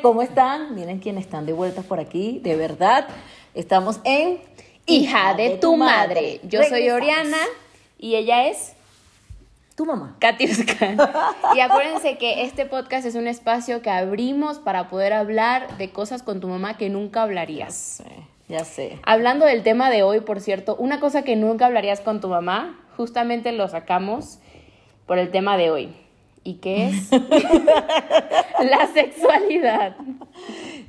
¿Cómo están? Miren quiénes están de vuelta por aquí, de verdad. Estamos en Hija de tu madre. Yo soy. Oriana y ella es Tu mamá. Katiuska. y acuérdense que este podcast es un espacio que abrimos para poder hablar de cosas con tu mamá que nunca hablarías. Ya sé. Hablando del tema de hoy, por cierto, una cosa que nunca hablarías con tu mamá, justamente lo sacamos por el tema de hoy. ¿Y qué es? La sexualidad.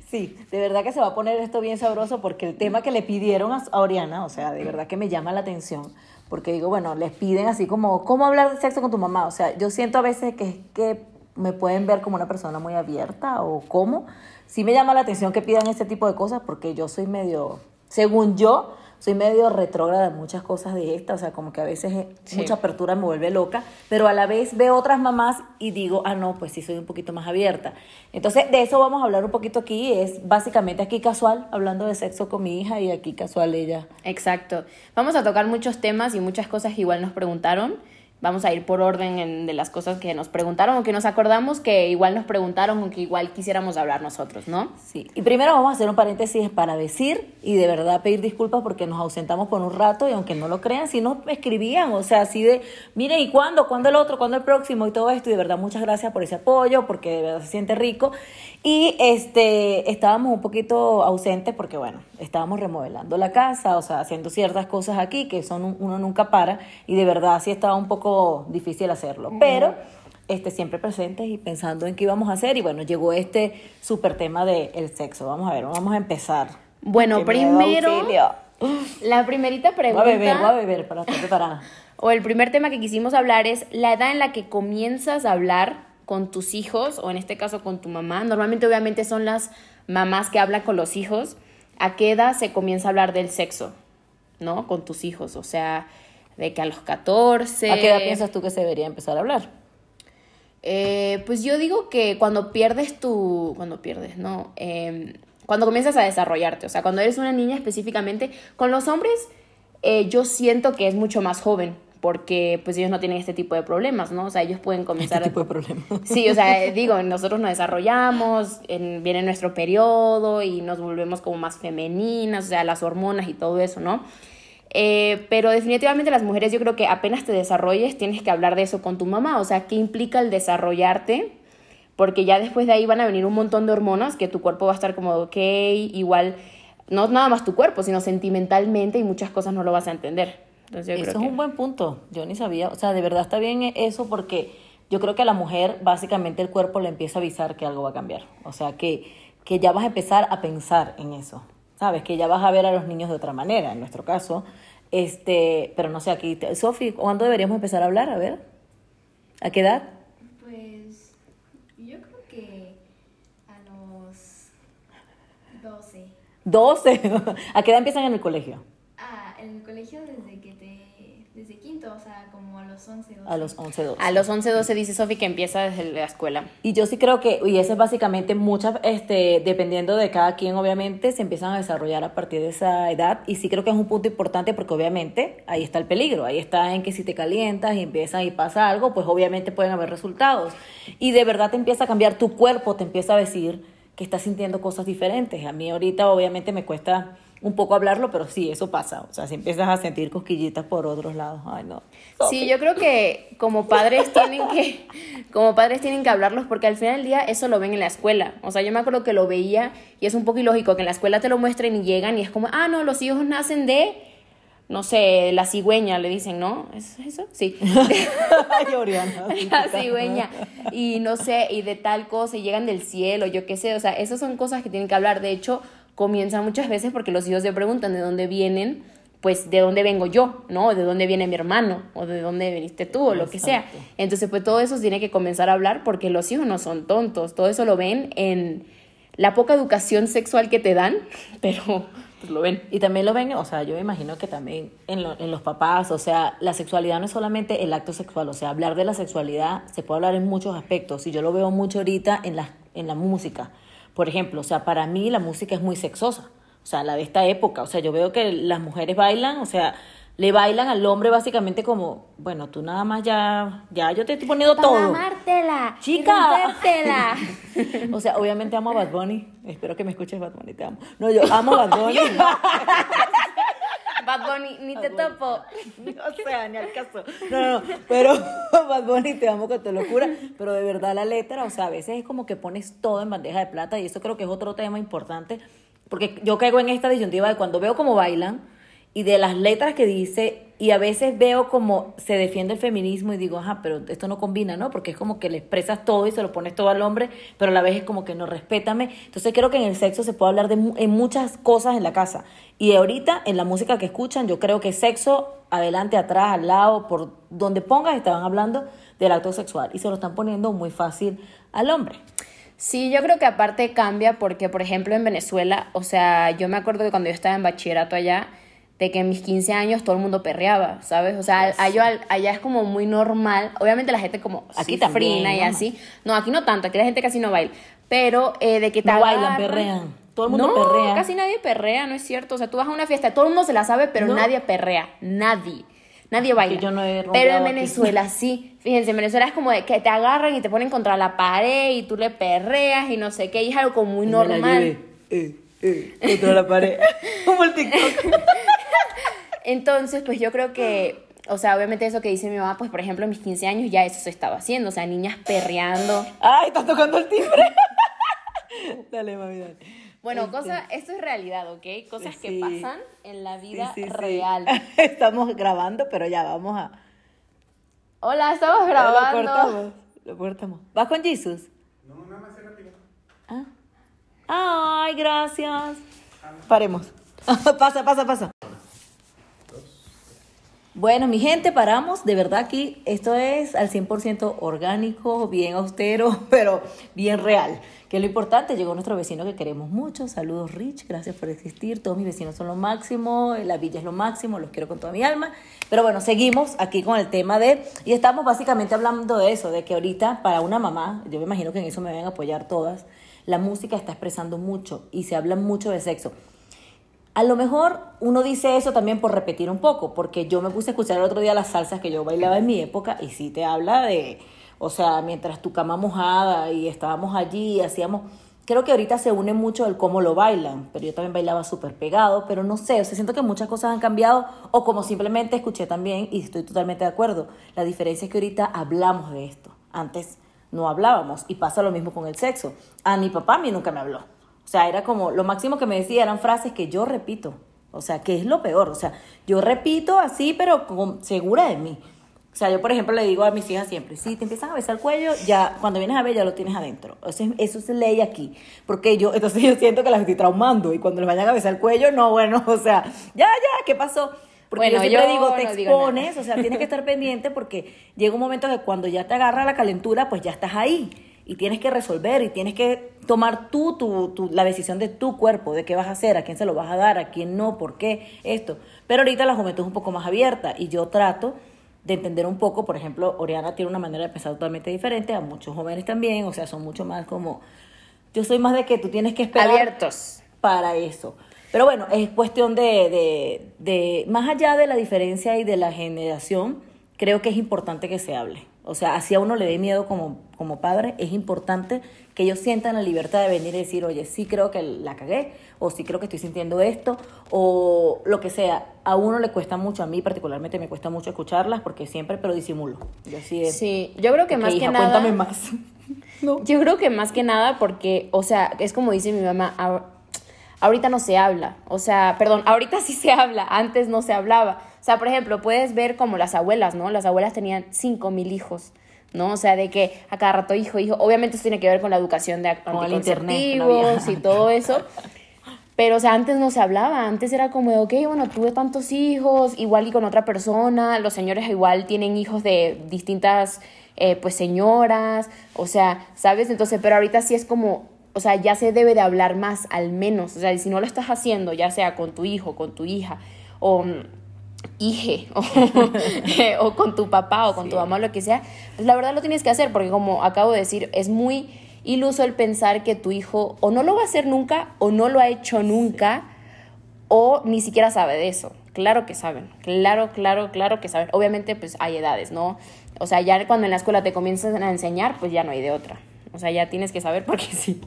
Sí, de verdad que se va a poner esto bien sabroso porque el tema que le pidieron a Oriana, o sea, de verdad que me llama la atención. Porque digo, bueno, les piden así como, ¿cómo hablar de sexo con tu mamá? O sea, yo siento a veces que es que me pueden ver como una persona muy abierta o cómo. Sí me llama la atención que pidan este tipo de cosas porque yo soy medio, según yo, soy medio retrógrada en muchas cosas de esta, o sea, como que a veces eh, Sí. mucha apertura me vuelve loca, pero a la vez veo otras mamás y digo, ah, no, pues sí soy un poquito más abierta. Entonces, de eso vamos a hablar un poquito aquí, es básicamente aquí casual, hablando de sexo con mi hija y aquí casual ella. Exacto. Vamos a tocar muchos temas y muchas cosas que igual nos preguntaron. Vamos a ir por orden en- de las cosas que nos preguntaron o que nos acordamos que igual nos preguntaron o que igual quisiéramos hablar nosotros, ¿no? Sí, y primero vamos a hacer un paréntesis para decir y de verdad pedir disculpas porque nos ausentamos por un rato y aunque no lo crean, sí nos escribían, o sea, así de, miren, ¿y cuándo? ¿Cuándo el otro? ¿Cuándo el próximo? Y todo esto, y de verdad muchas gracias por ese apoyo, porque de verdad se siente rico. Y este, estábamos un poquito ausentes porque, bueno, estábamos remodelando la casa, o sea, haciendo ciertas cosas aquí que son un- uno nunca para y de verdad sí estaba un poco difícil hacerlo, pero este, siempre presentes y pensando en qué íbamos a hacer. Y bueno, llegó este súper tema del sexo. Vamos a ver, vamos a empezar. Bueno, primero, la primerita Voy a pregunta beber, voy a beber para estar preparada. o el primer tema que quisimos hablar es la edad en la que comienzas a hablar con tus hijos o en este caso con tu mamá. Normalmente obviamente son las mamás que hablan con los hijos. ¿A qué edad se comienza a hablar del sexo? ¿No? Con tus hijos, o sea, de que a los 14. ¿A qué edad piensas tú que se debería empezar a hablar? Eh, pues yo digo que cuando pierdes tu. Cuando pierdes, ¿no? Eh, cuando comienzas a desarrollarte. O sea, cuando eres una niña específicamente. Con los hombres, eh, yo siento que es mucho más joven. Porque pues ellos no tienen este tipo de problemas, ¿no? O sea, ellos pueden comenzar. Este tipo de problema. Sí, o sea, digo, nosotros nos desarrollamos, en- viene nuestro periodo y nos volvemos como más femeninas, o sea, las hormonas y todo eso, ¿no? Eh, pero definitivamente las mujeres yo creo que apenas te desarrolles tienes que hablar de eso con tu mamá, o sea, ¿qué implica el desarrollarte? Porque ya después de ahí van a venir un montón de hormonas que tu cuerpo va a estar como, ok, igual, no nada más tu cuerpo, sino sentimentalmente y muchas cosas no lo vas a entender. Entonces yo Eso creo es que... un buen punto. Yo ni sabía. O sea, de verdad está bien eso porque yo creo que a la mujer básicamente el cuerpo le empieza a avisar que algo va a cambiar. O sea, que, que ya vas a empezar a pensar en eso. ¿Sabes? Que ya vas a ver a los niños de otra manera, en nuestro caso. Este, pero no sé, aquí, te- Sofi, ¿cuándo deberíamos empezar a hablar? A ver. ¿A qué edad? Pues yo creo que a los 12. 12. ¿A qué edad empiezan en el colegio? Ah, en el colegio desde que te... Desde quinto, o sea, como a los 11, 12. A los 11, 12. A los 11, 12 dice Sofi que empieza desde la escuela. Y yo sí creo que, y eso es básicamente muchas, este, dependiendo de cada quien, obviamente, se empiezan a desarrollar a partir de esa edad. Y sí creo que es un punto importante porque obviamente ahí está el peligro. Ahí está en que si te calientas y empieza y pasa algo, pues obviamente pueden haber resultados. Y de verdad te empieza a cambiar tu cuerpo, te empieza a decir que estás sintiendo cosas diferentes. A mí ahorita obviamente me cuesta un poco hablarlo, pero sí, eso pasa. O sea, si empiezas a sentir cosquillitas por otros lados, ay no. Sí, yo creo que como padres tienen que, como padres tienen que hablarlos porque al final del día eso lo ven en la escuela. O sea, yo me acuerdo que lo veía y es un poco ilógico que en la escuela te lo muestren y llegan y es como, ah, no, los hijos nacen de, no sé, la cigüeña, le dicen, ¿no? ¿Es eso? Sí. La cigüeña. Y no sé, y de tal cosa, y llegan del cielo, yo qué sé. O sea, esas son cosas que tienen que hablar. De hecho, comienzan muchas veces porque los hijos se preguntan de dónde vienen, pues de dónde vengo yo, ¿no? O de dónde viene mi hermano, o de dónde viniste tú, o lo que sea. Entonces, pues todo eso tiene que comenzar a hablar porque los hijos no son tontos. Todo eso lo ven en la poca educación sexual que te dan, pero pues lo ven. Y también lo ven, o sea, yo me imagino que también en, lo- en los papás, o sea, la sexualidad no es solamente el acto sexual, o sea, hablar de la sexualidad se puede hablar en muchos aspectos, y yo lo veo mucho ahorita en la, en la música. Por ejemplo, o sea, para mí la música es muy sexosa, o sea, la de esta época, o sea, yo veo que las mujeres bailan, o sea, le bailan al hombre básicamente como, bueno, tú nada más ya, ya yo te estoy poniendo Para todo. amártela. Chica. O sea, obviamente amo a Bad Bunny. Espero que me escuches Bad Bunny, te amo. No, yo amo a Bad Bunny. Bad Bunny, ni te topo. o sea, ni al caso. No, no, no. Pero Bad Bunny te amo con tu locura. Pero de verdad la letra, o sea, a veces es como que pones todo en bandeja de plata y eso creo que es otro tema importante. Porque yo caigo en esta disyuntiva de cuando veo cómo bailan y de las letras que dice y a veces veo como se defiende el feminismo y digo, ajá, pero esto no combina, ¿no? Porque es como que le expresas todo y se lo pones todo al hombre, pero a la vez es como que no, respétame. Entonces creo que en el sexo se puede hablar de en muchas cosas en la casa. Y ahorita, en la música que escuchan, yo creo que sexo, adelante, atrás, al lado, por donde pongas, estaban hablando del acto sexual y se lo están poniendo muy fácil al hombre. Sí, yo creo que aparte cambia porque, por ejemplo, en Venezuela, o sea, yo me acuerdo que cuando yo estaba en bachillerato allá, de que en mis 15 años todo el mundo perreaba, ¿sabes? O sea, allá, allá es como muy normal. Obviamente la gente como Aquí también, y ¿no? así. No, aquí no tanto, aquí la gente casi no baila. Pero eh, de que te No bailan, perrean. Todo el mundo no, perrea. casi nadie perrea, no es cierto. O sea, tú vas a una fiesta, todo el mundo se la sabe, pero No. nadie perrea. Nadie. Nadie baila. yo no he pero en aquí. Venezuela sí. Fíjense, en Venezuela es como de que te agarran y te ponen contra la pared y tú le perreas y no sé qué. Y es algo como muy Y me la normal. llevé, eh, eh, contra la pared. Como el TikTok. Entonces, pues yo creo que, o sea, obviamente eso que dice mi mamá, pues por ejemplo en mis 15 años ya eso se estaba haciendo. O sea, niñas perreando. Ay, estás tocando el timbre. dale, mami, dale. Bueno, Este, cosa, esto es realidad, ¿ok? Cosas que pasan en la vida sí, sí. real. Estamos grabando, pero ya vamos a. Hola, estamos Lo grabando. cortamos. Lo cortamos. ¿Vas con Jesus? No, nada más rápido. Ah. Ay, gracias. Paremos. pasa, pasa, pasa. Bueno, mi gente, paramos. De verdad aquí esto es al 100% orgánico, bien austero, pero bien real. Que lo importante, llegó nuestro vecino que queremos mucho. Saludos, Rich, gracias por existir. Todos mis vecinos son lo máximo, la villa es lo máximo, los quiero con toda mi alma. Pero bueno, seguimos aquí con el tema de... Y estamos básicamente hablando de eso, de que ahorita para una mamá, yo me imagino que en eso me van a apoyar todas, la música está expresando mucho y se habla mucho de sexo. A lo mejor uno dice eso también por repetir un poco, porque yo me puse a escuchar el otro día las salsas que yo bailaba en mi época y sí te habla de, o sea, mientras tu cama mojada y estábamos allí, hacíamos, creo que ahorita se une mucho el cómo lo bailan, pero yo también bailaba súper pegado, pero no sé, o sea, siento que muchas cosas han cambiado o como simplemente escuché también y estoy totalmente de acuerdo, la diferencia es que ahorita hablamos de esto, antes no hablábamos y pasa lo mismo con el sexo. A mi papá a nunca me habló. O sea, era como, lo máximo que me decía eran frases que yo repito. O sea, que es lo peor. O sea, yo repito así, pero con, segura de mí. O sea, yo, por ejemplo, le digo a mis hijas siempre, si te empiezan a besar el cuello, ya, cuando vienes a ver, ya lo tienes adentro. O sea, eso es ley aquí. Porque yo, entonces yo siento que las estoy traumando. Y cuando les vayan a besar el cuello, no, bueno, o sea, ya, ya, ¿qué pasó? Porque Bueno, yo siempre yo digo, te no digo expones, o sea, tienes que estar pendiente porque llega un momento que cuando ya te agarra la calentura, pues ya estás ahí y tienes que resolver y tienes que tomar tú tu, tu- la decisión de tu cuerpo, de qué vas a hacer, a quién se lo vas a dar, a quién no, por qué, esto. Pero ahorita la juventud es un poco más abierta y yo trato de entender un poco, por ejemplo, Oriana tiene una manera de pensar totalmente diferente, a muchos jóvenes también, o sea, son mucho más como, yo soy más de que tú tienes que esperar Abiertos. para eso. Pero bueno, es cuestión de, de, de, más allá de la diferencia y de la generación, creo que es importante que se hable. O sea, así a uno le dé miedo como, como padre, es importante que ellos sientan la libertad de venir y decir, oye, sí creo que la cagué, o sí creo que estoy sintiendo esto, o lo que sea. A uno le cuesta mucho, a mí particularmente me cuesta mucho escucharlas porque siempre, pero disimulo. Yo sí, es, Sí, yo creo que "Ok, más que nada... cuéntame más. no. Yo creo que más que nada porque, o sea, es como dice mi mamá, "Ah, ahorita no se habla. O sea, perdón, ahorita sí se habla, antes no se hablaba. O sea, por ejemplo, puedes ver como las abuelas, ¿no? Las abuelas tenían cinco mil hijos, ¿no? O sea, de que a cada rato hijo, hijo. Obviamente eso tiene que ver con la educación de no anticonceptivos y todo eso. Pero, o sea, antes no se hablaba, antes era como de, ok, bueno, tuve tantos hijos, igual y con otra persona, los señores igual tienen hijos de distintas, eh, pues, señoras, o sea, ¿sabes? Entonces, pero ahorita sí es como, o sea, ya se debe de hablar más, al menos, o sea, y si no lo estás haciendo, ya sea con tu hijo, con tu hija, o mm, hije, o, o con tu papá, o con tu mamá, lo que sea, pues la verdad lo tienes que hacer, porque como acabo de decir, es muy iluso el pensar que tu hijo o no lo va a hacer nunca, o no lo ha hecho nunca, o ni siquiera sabe de eso. claro que saben, claro, claro, claro que saben. Obviamente, pues hay edades, ¿no? O sea, ya cuando en la escuela te comienzan a enseñar, pues ya no hay de otra. O sea, ya tienes que saber porque sí.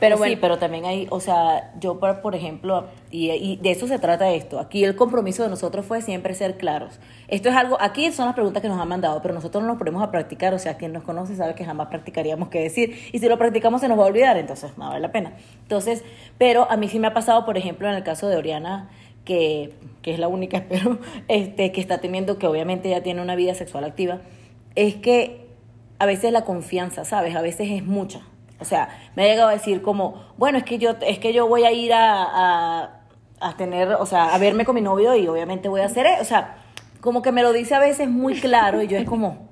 Pero bueno. Sí, pero también hay, o sea, yo por, por ejemplo, y, y de eso se trata esto. Aquí el compromiso de nosotros fue siempre ser claros. Esto es algo, aquí son las preguntas que nos han mandado, pero nosotros no nos ponemos a practicar, o sea, quien nos conoce sabe que jamás practicaríamos qué decir. Y si lo practicamos se nos va a olvidar, entonces no vale la pena. Entonces, pero a mí sí me ha pasado, por ejemplo, en el caso de Oriana, que, que es la única, espero, este, que está teniendo, que obviamente ya tiene una vida sexual activa, es que a veces la confianza, ¿sabes? A veces es mucha. O sea, me ha llegado a decir como, bueno, es que yo, es que yo voy a ir a, a, tener, o sea, a verme con mi novio y obviamente voy a hacer, eso. o sea, como que me lo dice a veces muy claro y yo es como,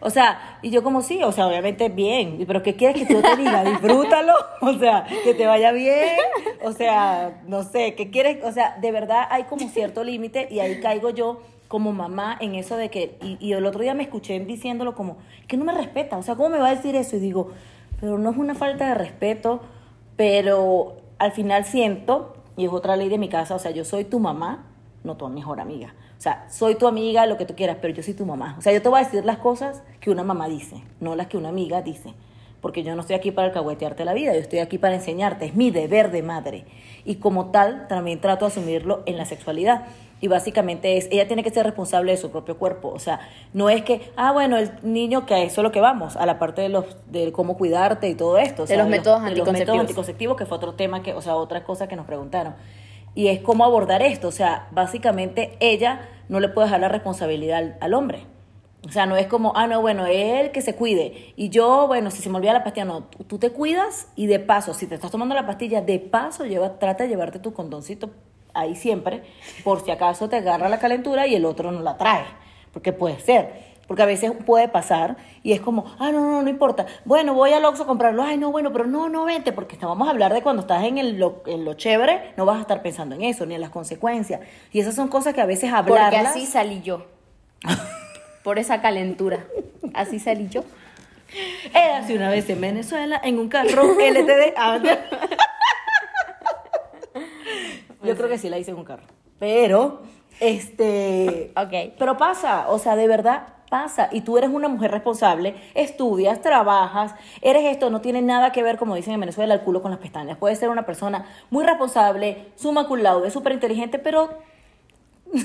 o sea, y yo como sí, o sea, obviamente bien, pero ¿qué quieres que yo te diga? Disfrútalo, o sea, que te vaya bien, o sea, no sé, ¿qué quieres? O sea, de verdad hay como cierto límite y ahí caigo yo como mamá en eso de que, y, y el otro día me escuché diciéndolo como, que no me respeta, o sea, ¿cómo me va a decir eso? Y digo, pero no es una falta de respeto, pero al final siento, y es otra ley de mi casa, o sea, yo soy tu mamá, no tu mejor amiga. O sea, soy tu amiga, lo que tú quieras, pero yo soy tu mamá. O sea, yo te voy a decir las cosas que una mamá dice, no las que una amiga dice. Porque yo no estoy aquí para alcahuetearte la vida, yo estoy aquí para enseñarte, es mi deber de madre. Y como tal, también trato de asumirlo en la sexualidad. Y básicamente es, ella tiene que ser responsable de su propio cuerpo. O sea, no es que, ah, bueno, el niño, que a eso es lo que vamos, a la parte de los de cómo cuidarte y todo esto. O De los métodos de los métodos anticonceptivos. anticonceptivos, que fue otro tema, que, o sea, otra cosa que nos preguntaron. Y es cómo abordar esto. O sea, básicamente ella no le puede dejar la responsabilidad al, al hombre. O sea, no es como, ah, no, bueno, él que se cuide. Y yo, bueno, si se me olvida la pastilla, no, tú, tú te cuidas y de paso, si te estás tomando la pastilla, de paso lleva, trata de llevarte tu condoncito ahí siempre, por si acaso te agarra la calentura y el otro no la trae. Porque puede ser. Porque a veces puede pasar y es como, ah, no, no, no importa. Bueno, voy al Oxxo a comprarlo. Ay, no, bueno, pero no, no vente, porque vamos a hablar de cuando estás en, el, lo, en lo chévere, no vas a estar pensando en eso, ni en las consecuencias. Y esas son cosas que a veces Porque hablarlas... así salí yo. Por esa calentura. Así salí yo. Era hace una vez en Venezuela en un carro LTD. Yo creo que sí la hice en un carro. Pero, este. Ok. Pero pasa, o sea, de verdad pasa. Y tú eres una mujer responsable, estudias, trabajas, eres esto, no tiene nada que ver, como dicen en Venezuela, el culo con las pestañas. Puedes ser una persona muy responsable, suma cum laude, súper inteligente, pero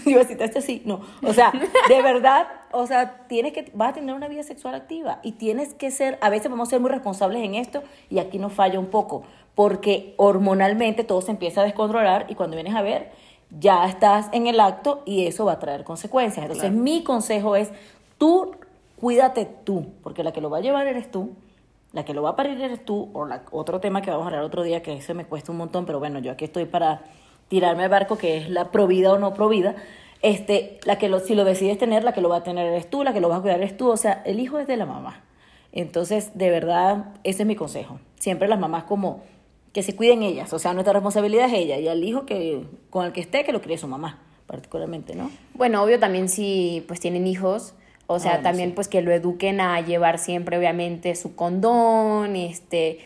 Iba a decir, este sí, no. O sea, de verdad, o sea, tienes que, vas a tener una vida sexual activa y tienes que ser, a veces vamos a ser muy responsables en esto y aquí nos falla un poco, porque hormonalmente todo se empieza a descontrolar y cuando vienes a ver, ya estás en el acto y eso va a traer consecuencias. Entonces, mi consejo es, tú cuídate tú, porque la que lo va a llevar eres tú. La que lo va a parir eres tú, o la, otro tema que vamos a hablar otro día, que ese me cuesta un montón, pero bueno, yo aquí estoy para tirarme al barco, que es la provida o no provida, este, la que lo, si lo decides tener, la que lo va a tener eres tú, la que lo vas a cuidar eres tú, o sea, el hijo es de la mamá. Entonces, de verdad, ese es mi consejo. Siempre las mamás como que se cuiden ellas, o sea, nuestra responsabilidad es ella, y al hijo que con el que esté, que lo críe su mamá, particularmente, ¿no? Bueno, obvio también si pues tienen hijos, o sea, Ah, bueno, también sí. pues que lo eduquen a llevar siempre obviamente su condón, este,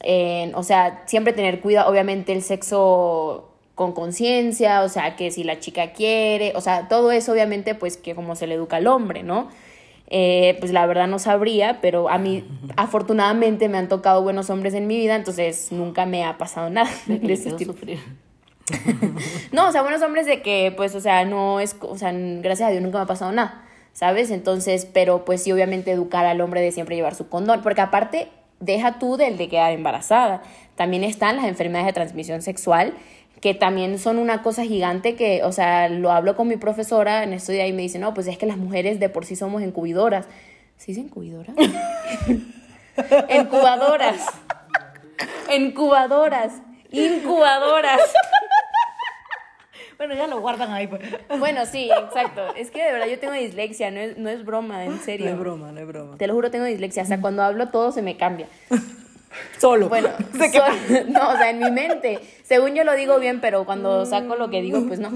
en- o sea, siempre tener cuidado, obviamente el sexo con conciencia, o sea, que si la chica quiere, o sea, todo eso obviamente pues que como se le educa al hombre, ¿no? Eh, pues la verdad no sabría, pero a mí afortunadamente me han tocado buenos hombres en mi vida, entonces nunca me ha pasado nada. de ese tipo. No, o sea, buenos hombres de que, pues, o sea, no es, o sea, gracias a Dios nunca me ha pasado nada, ¿sabes? Entonces, pero pues sí, obviamente educar al hombre de siempre llevar su condón, porque aparte, deja tú del de quedar embarazada, también están las enfermedades de transmisión sexual, que también son una cosa gigante que, o sea, lo hablo con mi profesora en esto y me dice, no, pues es que las mujeres de por sí somos incubidoras. ¿Sí es incubidoras? Incubadoras. Incubadoras. Incubadoras. Bueno, ya lo guardan ahí, pues. Bueno, sí, exacto. Es que de verdad yo tengo dislexia, no es, no es broma, en serio. No es broma, no es broma. Te lo juro, tengo dislexia. O sea, cuando hablo todo se me cambia. Solo. Bueno, no, o sea, en mi mente. Según yo lo digo bien, pero cuando saco lo que digo, pues no.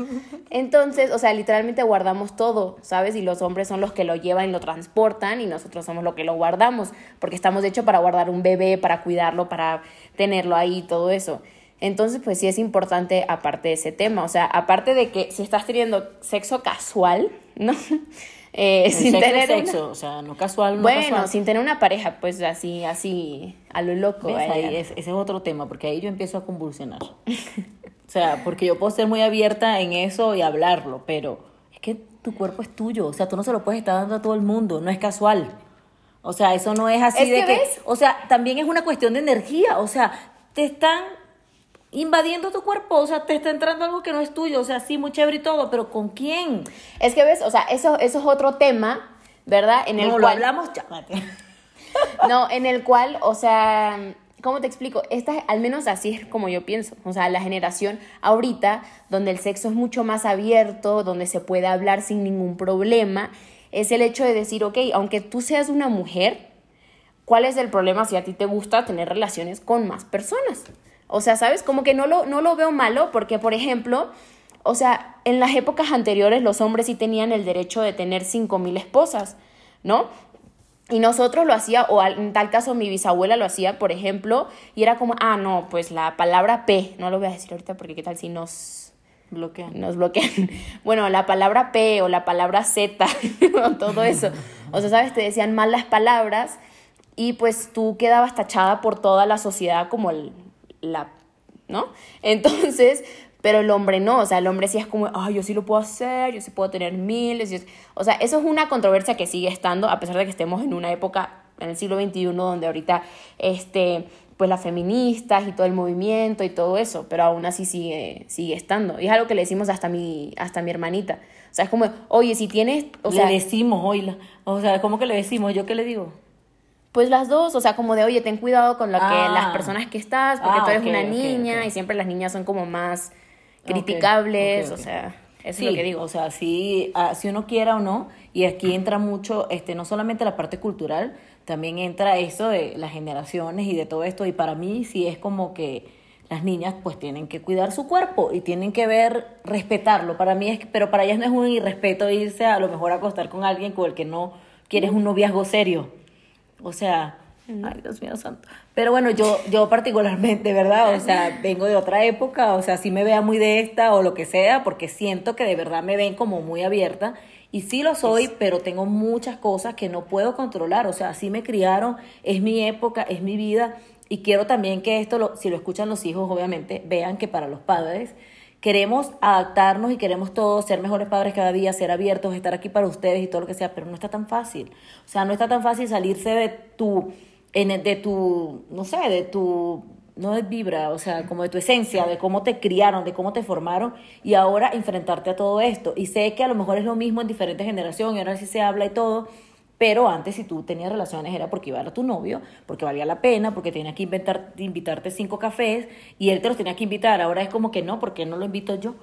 Entonces, o sea, literalmente guardamos todo, ¿sabes? Y los hombres son los que lo llevan y lo transportan y nosotros somos los que lo guardamos, porque estamos hechos para guardar un bebé, para cuidarlo, para tenerlo ahí y todo eso. Entonces, pues sí es importante aparte de ese tema, o sea, aparte de que si estás teniendo sexo casual, ¿no? Eh, sin tener sexo, o sea, no casual, no Bueno, sin tener una pareja, pues así, así, a lo loco. ese es otro tema, porque ahí yo empiezo a convulsionar. o sea, porque yo puedo ser muy abierta en eso y hablarlo, pero es que tu cuerpo es tuyo, o sea, tú no se lo puedes estar dando a todo el mundo, no es casual. O sea, eso no es así de que, o sea, también es una cuestión de energía, o sea, te están invadiendo tu cuerpo, o sea, te está entrando algo que no es tuyo, o sea, sí, muy chévere y todo, pero ¿con quién? Es que ves, o sea, eso, eso es otro tema, ¿verdad? En el no, cual... lo hablamos, ya, no, en el cual, o sea, ¿cómo te explico? Esta, al menos así es como yo pienso, o sea, la generación ahorita, donde el sexo es mucho más abierto, donde se puede hablar sin ningún problema, es el hecho de decir, ok, aunque tú seas una mujer, ¿cuál es el problema si a ti te gusta tener relaciones con más personas? O sea, ¿sabes? Como que no lo, no lo veo malo porque, por ejemplo, o sea, en las épocas anteriores los hombres sí tenían el derecho de tener cinco mil esposas, ¿no? Y nosotros lo hacía, o en tal caso mi bisabuela lo hacía, por ejemplo, y era como, ah, no, pues la palabra P, no lo voy a decir ahorita porque qué tal si nos bloquean. Nos bloquean. Bueno, la palabra P o la palabra Z, todo eso. O sea, ¿sabes? Te decían mal las palabras y pues tú quedabas tachada por toda la sociedad como el, la, ¿no? Entonces, pero el hombre no, o sea, el hombre sí es como, ay, yo sí lo puedo hacer, yo sí puedo tener miles, o sea, eso es una controversia que sigue estando, a pesar de que estemos en una época, en el siglo XXI, donde ahorita, este, pues las feministas y todo el movimiento y todo eso, pero aún así sigue, sigue estando. Y es algo que le decimos hasta a mi, hasta a mi hermanita. O sea, es como, oye, si tienes... O le decimos, oye, o sea, ¿cómo que le decimos? ¿Yo qué le digo? Pues las dos, o sea, como de, oye, ten cuidado con lo que las ah. personas que estás, porque ah, tú eres una niña y siempre las niñas son como más criticables, o sea, eso es lo que digo. O sea, si, ah, si uno quiera o no, y aquí entra mucho, este, no solamente la parte cultural, también entra eso de las generaciones y de todo esto, y para mí sí es como que las niñas pues tienen que cuidar su cuerpo y tienen que ver, respetarlo. Para mí es, pero para ellas no es un irrespeto irse a lo mejor a acostar con alguien con el que no quieres un noviazgo serio o sea, ay Dios mío santo. Pero bueno, yo, yo particularmente, ¿verdad? O sea, vengo de otra época, o sea, si me vea muy de esta o lo que sea, porque siento que de verdad me ven como muy abierta. Y sí lo soy, pero tengo muchas cosas que no puedo controlar. O sea, así me criaron, es mi época, es mi vida. Y quiero también que esto, lo, si lo escuchan los hijos, obviamente, vean que para los padres queremos adaptarnos y queremos todos ser mejores padres cada día, ser abiertos, estar aquí para ustedes y todo lo que sea, pero no está tan fácil. O sea, no está tan fácil salirse de tu, en, de tu, no sé, de tu, no de vibra, o sea, como de tu esencia, de cómo te criaron, de cómo te formaron y ahora enfrentarte a todo esto. Y sé que a lo mejor es lo mismo en diferentes generaciones, ahora sí se habla y todo, pero antes, si tú tenías relaciones, era porque iba a, tu novio, porque valía la pena, porque tenía que inventar, invitarte cinco cafés y él te los tenía que invitar. Ahora es como que no, porque no lo invito yo?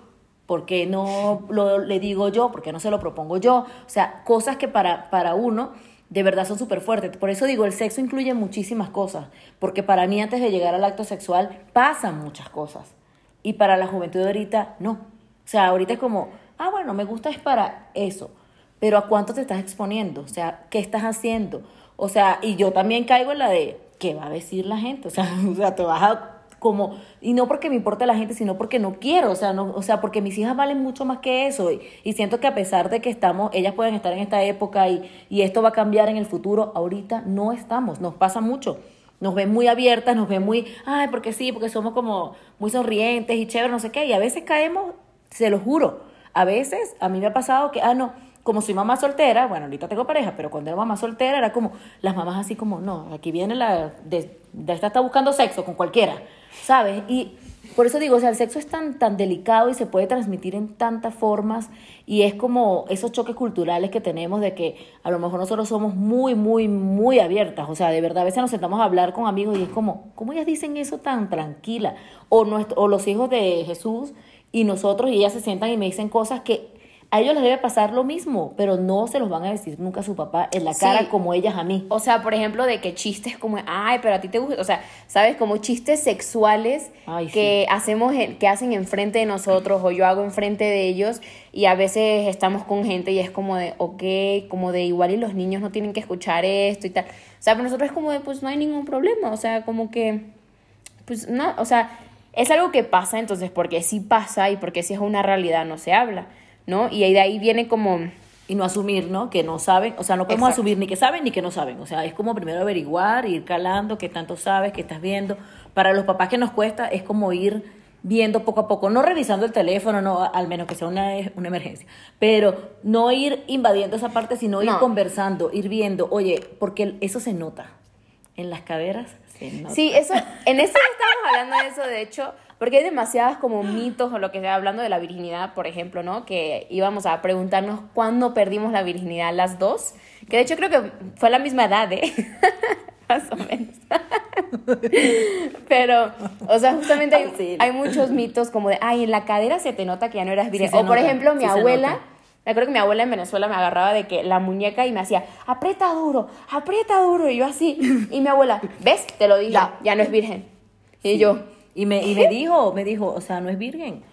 porque no lo, le digo yo? porque no se lo propongo yo? O sea, cosas que para, para uno de verdad son súper fuertes. Por eso digo, el sexo incluye muchísimas cosas, porque para mí antes de llegar al acto sexual pasan muchas cosas. Y para la juventud de ahorita, no. O sea, ahorita es como, ah, bueno, me gusta es para eso pero ¿a cuánto te estás exponiendo? O sea, ¿qué estás haciendo? O sea, y yo también caigo en la de, ¿qué va a decir la gente? O sea, o sea te vas a como, y no porque me importe la gente, sino porque no quiero, o sea, no, o sea, porque mis hijas valen mucho más que eso, y, y siento que a pesar de que estamos, ellas pueden estar en esta época y, y esto va a cambiar en el futuro, ahorita no estamos, nos pasa mucho nos ven muy abiertas, nos ven muy, ay, porque sí, porque somos como muy sonrientes y chéveres, no sé qué, y a veces caemos, se lo juro, a veces a mí me ha pasado que, ah, no, como soy mamá soltera, bueno, ahorita tengo pareja, pero cuando era mamá soltera era como, las mamás así como, no, aquí viene la, de, esta está buscando sexo con cualquiera, ¿sabes? Y por eso digo, o sea, el sexo es tan, tan delicado y se puede transmitir en tantas formas y es como esos choques culturales que tenemos de que a lo mejor nosotros somos muy, muy, muy abiertas, o sea, de verdad, a veces nos sentamos a hablar con amigos y es como, ¿cómo ellas dicen eso tan tranquila? O, nuestro, o los hijos de Jesús y nosotros y ellas se sientan y me dicen cosas que a ellos les debe pasar lo mismo, pero no se los van a decir nunca a su papá en la cara como ellas a mí. O sea, por ejemplo, de que chistes como, ay, pero a ti te gusta, o sea, ¿sabes? Como chistes sexuales que hacemos, que hacen enfrente de nosotros o yo hago enfrente de ellos y a veces estamos con gente y es como de, ok, como de igual y los niños no tienen que escuchar esto y tal. O sea, para nosotros es como de, pues no hay ningún problema, o sea, como que, pues no, o sea, es algo que pasa, entonces porque sí pasa y porque sí es una realidad no se habla, ¿no? Y de ahí viene como... Y no asumir, ¿no? Que no saben, o sea, no podemos Exacto. asumir ni que saben ni que no saben. O sea, es como primero averiguar, ir calando, qué tanto sabes, qué estás viendo. Para los papás que nos cuesta, es como ir viendo poco a poco, no revisando el teléfono, no, al menos que sea una, una emergencia, pero no ir invadiendo esa parte, sino ir No. conversando, ir viendo, oye, porque eso se nota. En las caderas se nota. Sí, eso, en esto no estábamos hablando de eso, de hecho, porque hay demasiadas como mitos o lo que sea, hablando de la virginidad, por ejemplo, ¿no? Que íbamos a preguntarnos cuándo perdimos la virginidad las dos, que de hecho creo que fue a la misma edad, ¿eh? Más o menos. Pero, o sea, justamente hay, Ay, sí. hay muchos mitos como de, ay, en la cadera se te nota que ya no eras virgen. se o por nota, ejemplo, mi sí abuela, me acuerdo que mi abuela en Venezuela me agarraba de que la muñeca y me hacía, aprieta duro, aprieta duro. Y yo así. Y mi abuela, ¿ves? Te lo dije, ya, Ya. no es virgen. Y yo, Y me, y me dijo, me dijo, o sea, no es virgen.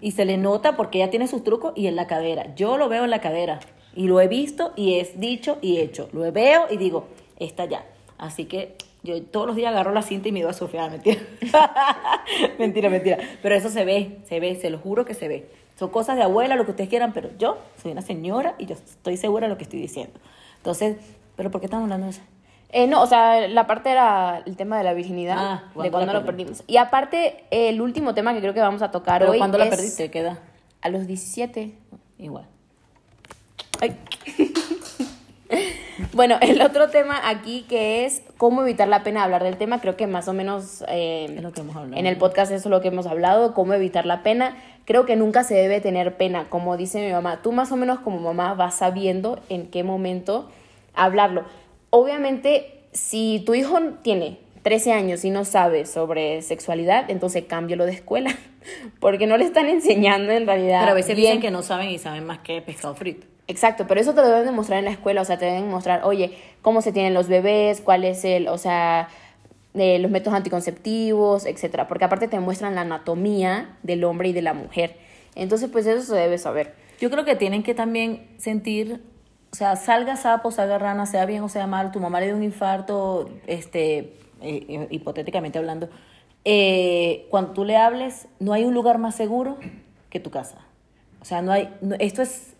Y se le nota porque ella tiene sus trucos y en la cadera. Yo lo veo en la cadera. Y lo he visto y es dicho y hecho. Lo veo y digo, está ya. Así que yo todos los días agarro la cinta y me iba a Sofía. Mentira. mentira, mentira. Pero eso se ve, se ve, se lo juro que se ve. Son cosas de abuela, lo que ustedes quieran, pero yo soy una señora y yo estoy segura de lo que estoy diciendo. Entonces, ¿pero por qué estamos hablando de eso? Eh, no, o sea, la parte era el tema de la virginidad, Ah, de ¿cuándo cuando lo perdimos? Y aparte, el último tema que creo que vamos a tocar Pero hoy cuando la perdiste, ¿qué edad? a los 17. Igual. Ay. Bueno, el otro tema aquí que es cómo evitar la pena de hablar del tema, creo que más o menos eh, Es lo que hemos hablado. en el podcast eso es lo que hemos hablado, cómo evitar la pena. Creo que nunca se debe tener pena, como dice mi mamá. Tú más o menos como mamá vas sabiendo en qué momento hablarlo. Obviamente, si tu hijo tiene 13 años y no sabe sobre sexualidad, entonces cámbialo de escuela, porque no le están enseñando en realidad. Pero a veces bien. dicen que no saben y saben más que pescado frito. Exacto, pero eso te lo deben demostrar en la escuela, o sea, te deben mostrar, oye, cómo se tienen los bebés, cuál es el, o sea, eh, los métodos anticonceptivos, etcétera, porque aparte te muestran la anatomía del hombre y de la mujer. Entonces, pues eso se debe saber. Yo creo que tienen que también sentir, o sea, salga sapo, salga rana, sea bien o sea mal, tu mamá le dio un infarto, este, eh, eh, hipotéticamente hablando, eh, cuando tú le hables, no hay un lugar más seguro que tu casa. O sea, no hay, no- esto es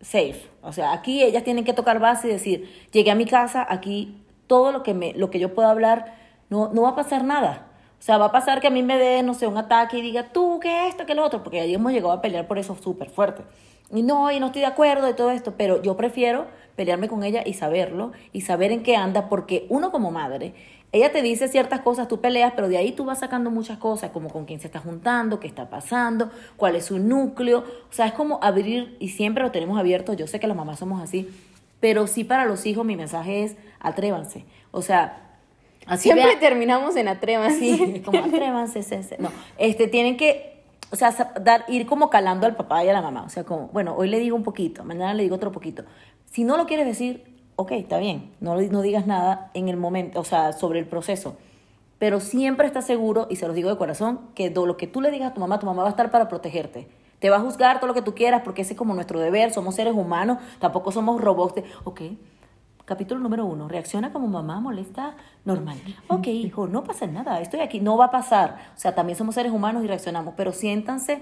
safe. O sea, aquí ellas tienen que tocar base y decir, llegué a mi casa, aquí todo lo que, me, lo que yo pueda hablar, no, no va a pasar nada. O sea, va a pasar que a mí me dé, no sé, un ataque y diga, tú, ¿qué esto, qué lo otro? Porque ahí hemos llegado a pelear por eso súper fuerte. Y no, y no estoy de acuerdo de todo esto, pero yo prefiero pelearme con ella y saberlo, y saber en qué anda, porque uno como madre, ella te dice ciertas cosas, tú peleas, pero de ahí tú vas sacando muchas cosas, como con quién se está juntando, qué está pasando, cuál es su núcleo. O sea, es como abrir, y siempre lo tenemos abierto, yo sé que las mamás somos así, pero sí para los hijos mi mensaje es, atrévanse. O sea, así Siempre terminamos en atremas. Sí, como atrévanse, se- se- no, este, tienen que, o sea, dar, ir como calando al papá y a la mamá, o sea, como, bueno, hoy le digo un poquito, mañana le digo otro poquito. Si no lo quieres decir, ok, está bien, no, no digas nada en el momento, o sea, sobre el proceso, pero siempre está seguro, y se los digo de corazón, que lo que tú le digas a tu mamá, tu mamá va a estar para protegerte. Te va a juzgar todo lo que tú quieras, porque ese es como nuestro deber, somos seres humanos, tampoco somos robots de, ok, Capítulo número uno, reacciona como mamá molesta normal. Ok, hijo, no pasa nada, estoy aquí, no va a pasar. O sea, también somos seres humanos y reaccionamos, pero siéntanse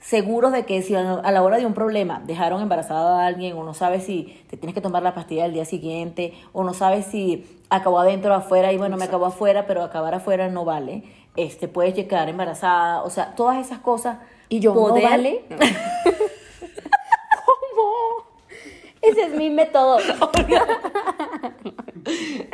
seguros de que si a la hora de un problema dejaron embarazada a alguien o no sabes si te tienes que tomar la pastilla el día siguiente o no sabes si acabó adentro o afuera y bueno, me acabó afuera, pero acabar afuera no vale. Este, puedes quedar embarazada, o sea, todas esas cosas. Y yo, ¿no vale? Ese es mi método.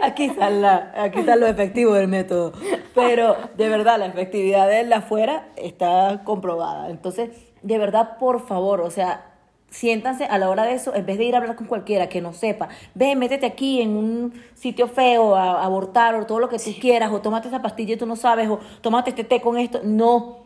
Aquí está, la, aquí está lo efectivo del método. Pero de verdad, la efectividad de la afuera está comprobada. Entonces, de verdad, por favor, o sea, siéntanse a la hora de eso, en vez de ir a hablar con cualquiera que no sepa, ve, métete aquí en un sitio feo a, a abortar o todo lo que tú quieras, o tómate esa pastilla y tú no sabes, o tómate este té con esto. No.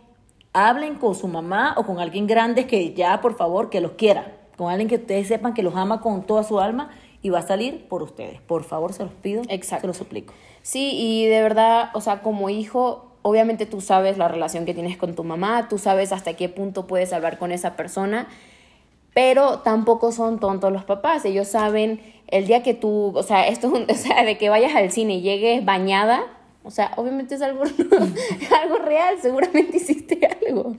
Hablen con su mamá o con alguien grande que ya, por favor, que los quiera. Con alguien que ustedes sepan que los ama con toda su alma y va a salir por ustedes. Por favor, se los pido. Exacto. Se los suplico. Sí, y de verdad, o sea, como hijo, obviamente tú sabes la relación que tienes con tu mamá, tú sabes hasta qué punto puedes hablar con esa persona, pero tampoco son tontos los papás, ellos saben el día que tú, o sea, esto o sea, de que vayas al cine y llegues bañada, O sea, obviamente es algo, algo real, seguramente hiciste algo.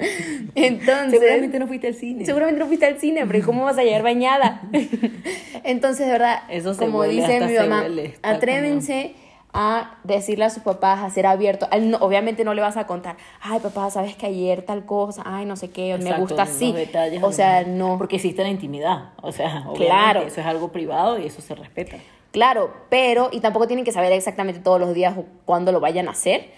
Entonces, Seguramente no fuiste al cine. seguramente no fuiste al cine, pero ¿cómo vas a llegar bañada? Entonces, de verdad, Eso se como huele, dice mi mamá, huele, atrévense a decirle a sus papás, a ser abierto. No- obviamente no le vas a contar, ay papá, sabes que ayer tal cosa, ay no sé qué, me gusta así. detalles, o sea, no. Porque existe la intimidad. O sea, obviamente Claro. eso es algo privado y eso se respeta. Claro, pero, y tampoco tienen que saber exactamente todos los días o cuándo lo vayan a hacer,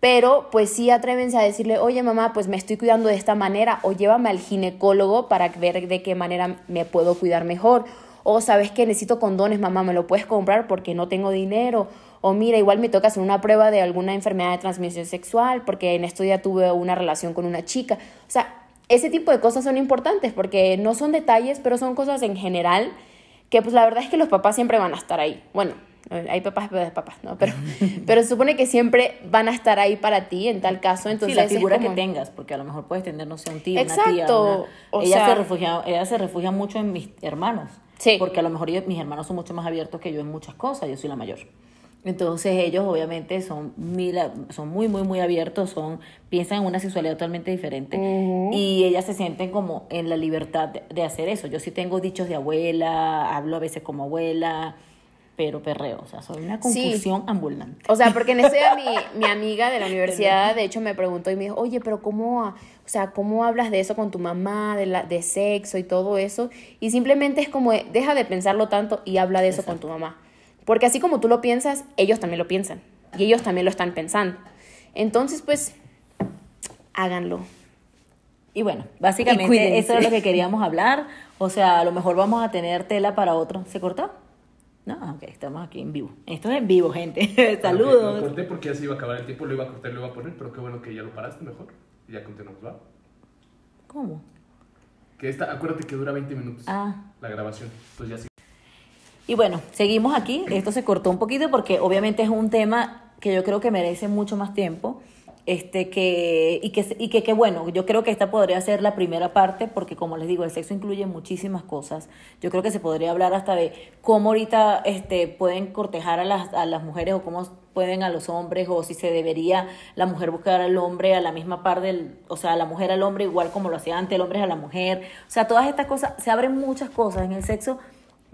pero pues sí atrévense a decirle, oye mamá, pues me estoy cuidando de esta manera, o llévame al ginecólogo para ver de qué manera me puedo cuidar mejor, o sabes que necesito condones, mamá, me lo puedes comprar porque no tengo dinero, o mira, igual me toca hacer una prueba de alguna enfermedad de transmisión sexual, porque en estos días tuve una relación con una chica, o sea, ese tipo de cosas son importantes porque no son detalles, pero son cosas en general que pues la verdad es que los papás siempre van a estar ahí. Bueno, hay papás y papás, ¿no? Pero, pero se supone que siempre van a estar ahí para ti en tal caso. Entonces sí, la figura como- que tengas, porque a lo mejor puedes tener, no sé, un tío, una tía. Exacto, una- o ella, sea- se refugia, ella se refugia mucho en mis hermanos. Sí. Porque a lo mejor ellos- mis hermanos son mucho más abiertos que yo en muchas cosas, yo soy la mayor. Entonces ellos obviamente son, mil, son muy, muy, muy abiertos, son, piensan en una sexualidad totalmente diferente y ellas se sienten como en la libertad de, de hacer eso. Yo sí tengo dichos de abuela, hablo a veces como abuela, pero perreo, o sea, soy una Sí. confusión ambulante. O sea, porque en ese día mi, mi amiga de la universidad, de hecho, me preguntó y me dijo, oye, pero ¿cómo, o sea, cómo hablas de eso con tu mamá, de, la, de sexo y todo eso? Y simplemente es como, deja de pensarlo tanto y habla de eso con tu mamá. Porque así como tú lo piensas, ellos también lo piensan. Y ellos también lo están pensando. Entonces, pues, háganlo. Y bueno, Y básicamente cuídense. eso es lo que queríamos hablar. O sea, a lo mejor vamos a tener tela para otro. ¿Se cortó? No, ok, estamos aquí en vivo. Esto es en vivo, gente. Lo Saludos. corté porque ya se iba a acabar el tiempo, lo iba a cortar, lo iba a poner, pero qué bueno que ya lo paraste mejor. Y ya continuamos, ¿va? ¿Cómo? Que esta, acuérdate que dura 20 minutos Ah. la grabación. Pues ya sí. Y bueno, seguimos aquí. Esto se cortó un poquito porque obviamente es un tema que yo creo que merece mucho más tiempo. Este que y que y que, que bueno, yo creo que esta podría ser la primera parte porque como les digo, el sexo incluye muchísimas cosas. Yo creo que se podría hablar hasta de cómo ahorita este pueden cortejar a las a las mujeres o cómo pueden a los hombres o si se debería la mujer buscar al hombre a la misma par del, o sea, la mujer al hombre igual como lo hacía antes el hombre a la mujer. O sea, todas estas cosas se abren muchas cosas en el sexo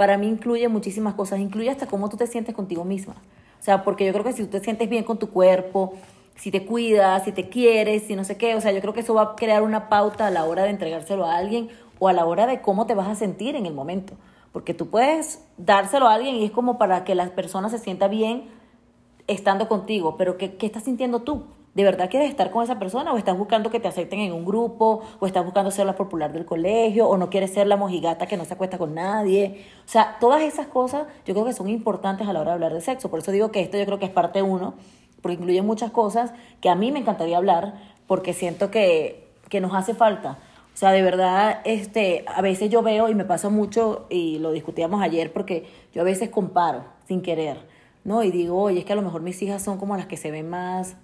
para mí incluye muchísimas cosas, incluye hasta cómo tú te sientes contigo misma. O sea, porque yo creo que si tú te sientes bien con tu cuerpo, si te cuidas, si te quieres, si no sé qué, o sea, yo creo que eso va a crear una pauta a la hora de entregárselo a alguien o a la hora de cómo te vas a sentir en el momento. Porque tú puedes dárselo a alguien y es como para que la persona se sienta bien estando contigo, pero ¿qué, qué estás sintiendo tú? ¿De verdad quieres estar con esa persona o estás buscando que te acepten en un grupo o estás buscando ser la popular del colegio o no quieres ser la mojigata que no se acuesta con nadie? O sea, todas esas cosas yo creo que son importantes a la hora de hablar de sexo. Por eso digo que esto yo creo que es parte uno, porque incluye muchas cosas que a mí me encantaría hablar porque siento que, que nos hace falta. O sea, de verdad, este, a veces yo veo y me pasa mucho, y lo discutíamos ayer, porque yo a veces comparo sin querer, ¿no? Y digo, oye, es que a lo mejor mis hijas son como las que se ven más,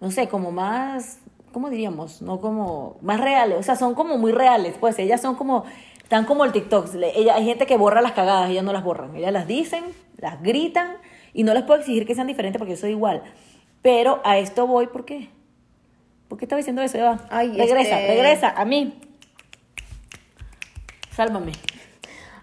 no sé, como más, ¿cómo diríamos? No como, más reales, o sea, son como muy reales, pues ellas son como, están como el TikTok, ella, hay gente que borra las cagadas, ellas no las borran, ellas las dicen, las gritan, y no les puedo exigir que sean diferentes porque yo soy igual. Pero a esto voy, ¿por qué? ¿Por qué estaba diciendo eso, Eva? Ay, regresa, este- regresa, a mí. Sálvame.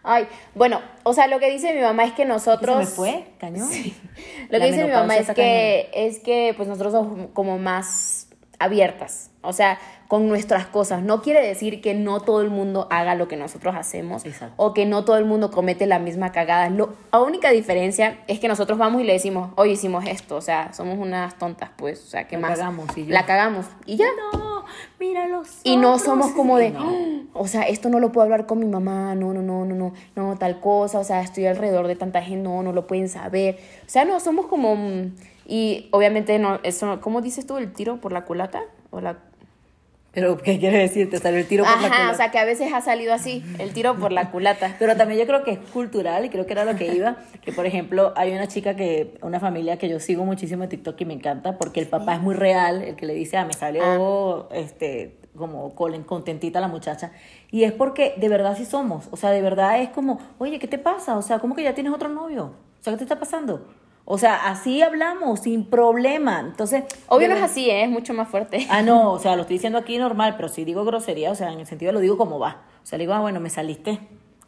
Ay, bueno, o sea, lo que dice mi mamá es que nosotros... ¿Se me fue? ¿Cañón? Lo La que dice mi mamá es que, es que pues nosotros somos como más abiertas, o sea, con nuestras cosas. No quiere decir que no todo el mundo haga lo que nosotros hacemos Exacto. o que no todo el mundo comete la misma cagada. Lo, la única diferencia es que nosotros vamos y le decimos, hoy hicimos esto, o sea, somos unas tontas, pues, o sea, ¿qué La más? cagamos y ya. La cagamos y ya. No, mira los Y no somos como de, No. "Ah, o sea, esto no lo puedo hablar con mi mamá, no, no, no, no, no, no, tal cosa, o sea, estoy alrededor de tanta gente, no, no lo pueden saber. O sea, no, somos como, mm, y obviamente no, eso, ¿cómo dices tú, el tiro por la culata? O la... Pero, ¿qué quiere decir? Te salió el tiro por la Ajá, culata. o sea, que a veces ha salido así, el tiro por la culata. Pero también yo creo que es cultural y creo que era lo que iba, que por ejemplo hay una chica que, una familia que yo sigo muchísimo en TikTok y me encanta porque el papá es muy real, el que le dice, ah, me salió este como contentita la muchacha. Y es porque de verdad sí somos, o sea, de verdad es como, oye, ¿qué te pasa? O sea, ¿cómo que ya tienes otro novio? O sea, ¿qué te está pasando? O sea, así hablamos, sin problema. Entonces. Obvio no es así, ¿eh? es mucho más fuerte. Ah, no, o sea, lo estoy diciendo aquí normal, pero si digo grosería, o sea, en el sentido lo digo como va. O sea, le digo, ah, bueno, me saliste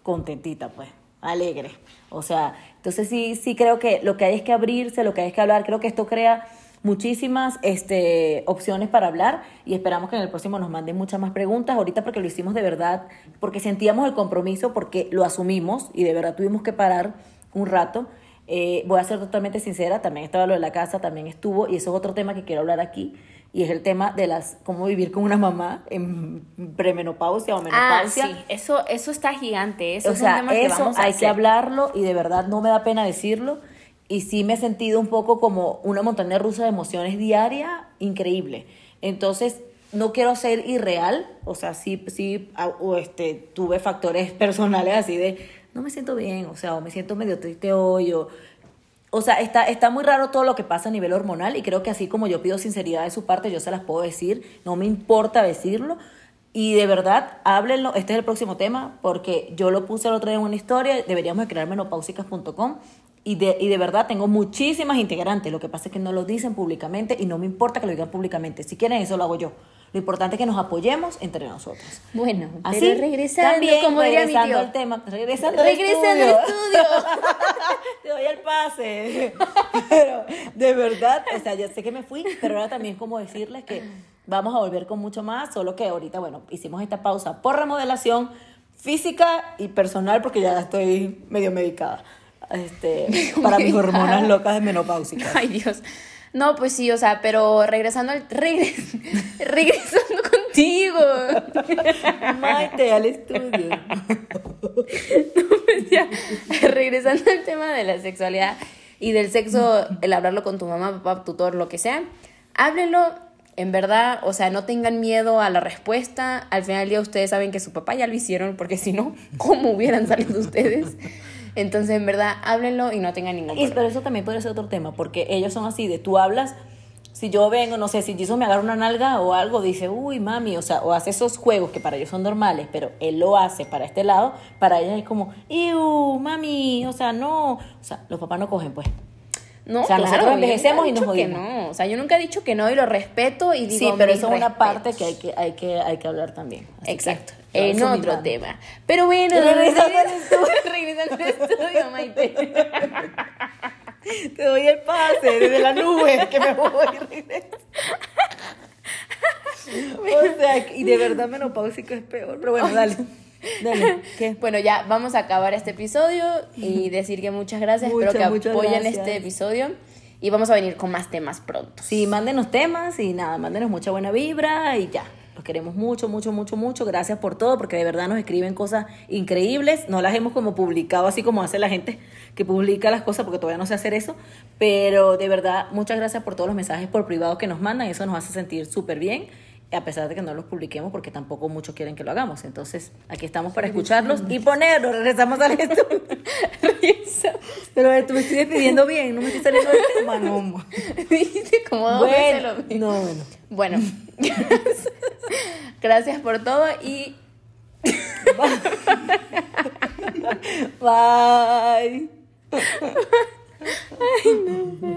contentita, pues, alegre. O sea, entonces sí, sí creo que lo que hay es que abrirse, lo que hay es que hablar. Creo que esto crea muchísimas este, opciones para hablar y esperamos que en el próximo nos manden muchas más preguntas. Ahorita porque lo hicimos de verdad, porque sentíamos el compromiso, porque lo asumimos y de verdad tuvimos que parar un rato. Eh, voy a ser totalmente sincera, también estaba lo de la casa, también estuvo, y eso es otro tema que quiero hablar aquí, y es el tema de las cómo vivir con una mamá en premenopausia o Ah, menopausia. sí, eso, eso está gigante. Eso o es sea, un tema que eso vamos a hay que hacer. hablarlo y de verdad no me da pena decirlo. Y sí me he sentido un poco como una montaña rusa de emociones diaria, increíble. Entonces, no quiero ser irreal, o sea, sí, sí ah, o este, tuve factores personales así de, no me siento bien, o sea, o me siento medio triste hoy, o, o sea, está, está muy raro todo lo que pasa a nivel hormonal y creo que así como yo pido sinceridad de su parte, yo se las puedo decir, no me importa decirlo. Y de verdad, háblenlo, este es el próximo tema, porque yo lo puse el otro día en una historia, deberíamos de crear menopáusicas.com y de, y de verdad tengo muchísimas integrantes, lo que pasa es que no lo dicen públicamente y no me importa que lo digan públicamente, si quieren eso lo hago yo. Lo importante es que nos apoyemos entre nosotros. Bueno, Así, pero regresando, también, como diría mi regresando tío. al tema, regresando, al Regresando al estudio. estudio. Te doy el pase. Pero de verdad, o sea, ya sé que me fui, pero ahora también como decirles que vamos a volver con mucho más, solo que ahorita, bueno, hicimos esta pausa por remodelación física y personal porque ya estoy medio medicada. Este, para mis hormonas locas de menopáusicas. Ay, Dios. No, pues sí, o sea, pero regresando al regres, regresando contigo. Maite al estudio. Pues ya, regresando al tema de la sexualidad y del sexo, el hablarlo con tu mamá, papá, tutor, lo que sea, háblenlo en verdad, o sea, no tengan miedo a la respuesta. Al final del día ustedes saben que su papá ya lo hicieron, porque si no, ¿cómo hubieran salido ustedes? Entonces, en verdad, háblenlo y no tengan ningún Y, problema. pero eso también puede ser otro tema, porque ellos son así, de tú hablas, si yo vengo, no sé, si Jesus me agarra una nalga o algo, dice, uy, mami, o sea, o hace esos juegos que para ellos son normales, pero él lo hace para este lado, para ella es como, iu, mami, o sea, no, o sea, los papás no cogen, pues. No, O sea, nosotros yo envejecemos y nos que jodimos. no. O sea, yo nunca he dicho que no y lo respeto y digo sí, pero eso es una parte que hay que, hay que, hay que hablar también. Así que, Exacto. yo En otro tema. Pero bueno, Regresando al estudio. regresando al estudio, Maite. Te doy el pase desde la nube que me voy y. O sea, y de verdad menopáusico es peor. Pero bueno, dale. Dale. ¿Qué? Bueno, ya vamos a acabar este episodio y decir que muchas gracias. Muchas, Espero que apoyen gracias. este episodio y vamos a venir con más temas pronto. Sí, mándenos temas y nada, mándenos mucha buena vibra y ya. Los queremos mucho, mucho, mucho, mucho. Gracias por todo, porque de verdad nos escriben cosas increíbles. No las hemos como publicado así como hace la gente que publica las cosas, porque todavía no sé hacer eso. Pero de verdad, muchas gracias por todos los mensajes por privado que nos mandan. Eso nos hace sentir súper bien, a pesar de que no los publiquemos, porque tampoco muchos quieren que lo hagamos. Entonces, aquí estamos para escucharlos y ponerlos. Regresamos al estudio. Pero tú me estoy despidiendo bien, no me estoy saliendo del tema, no. Dijiste como dos veces lo Bueno, mismo. no, bueno. Bueno, gracias por todo y Bye.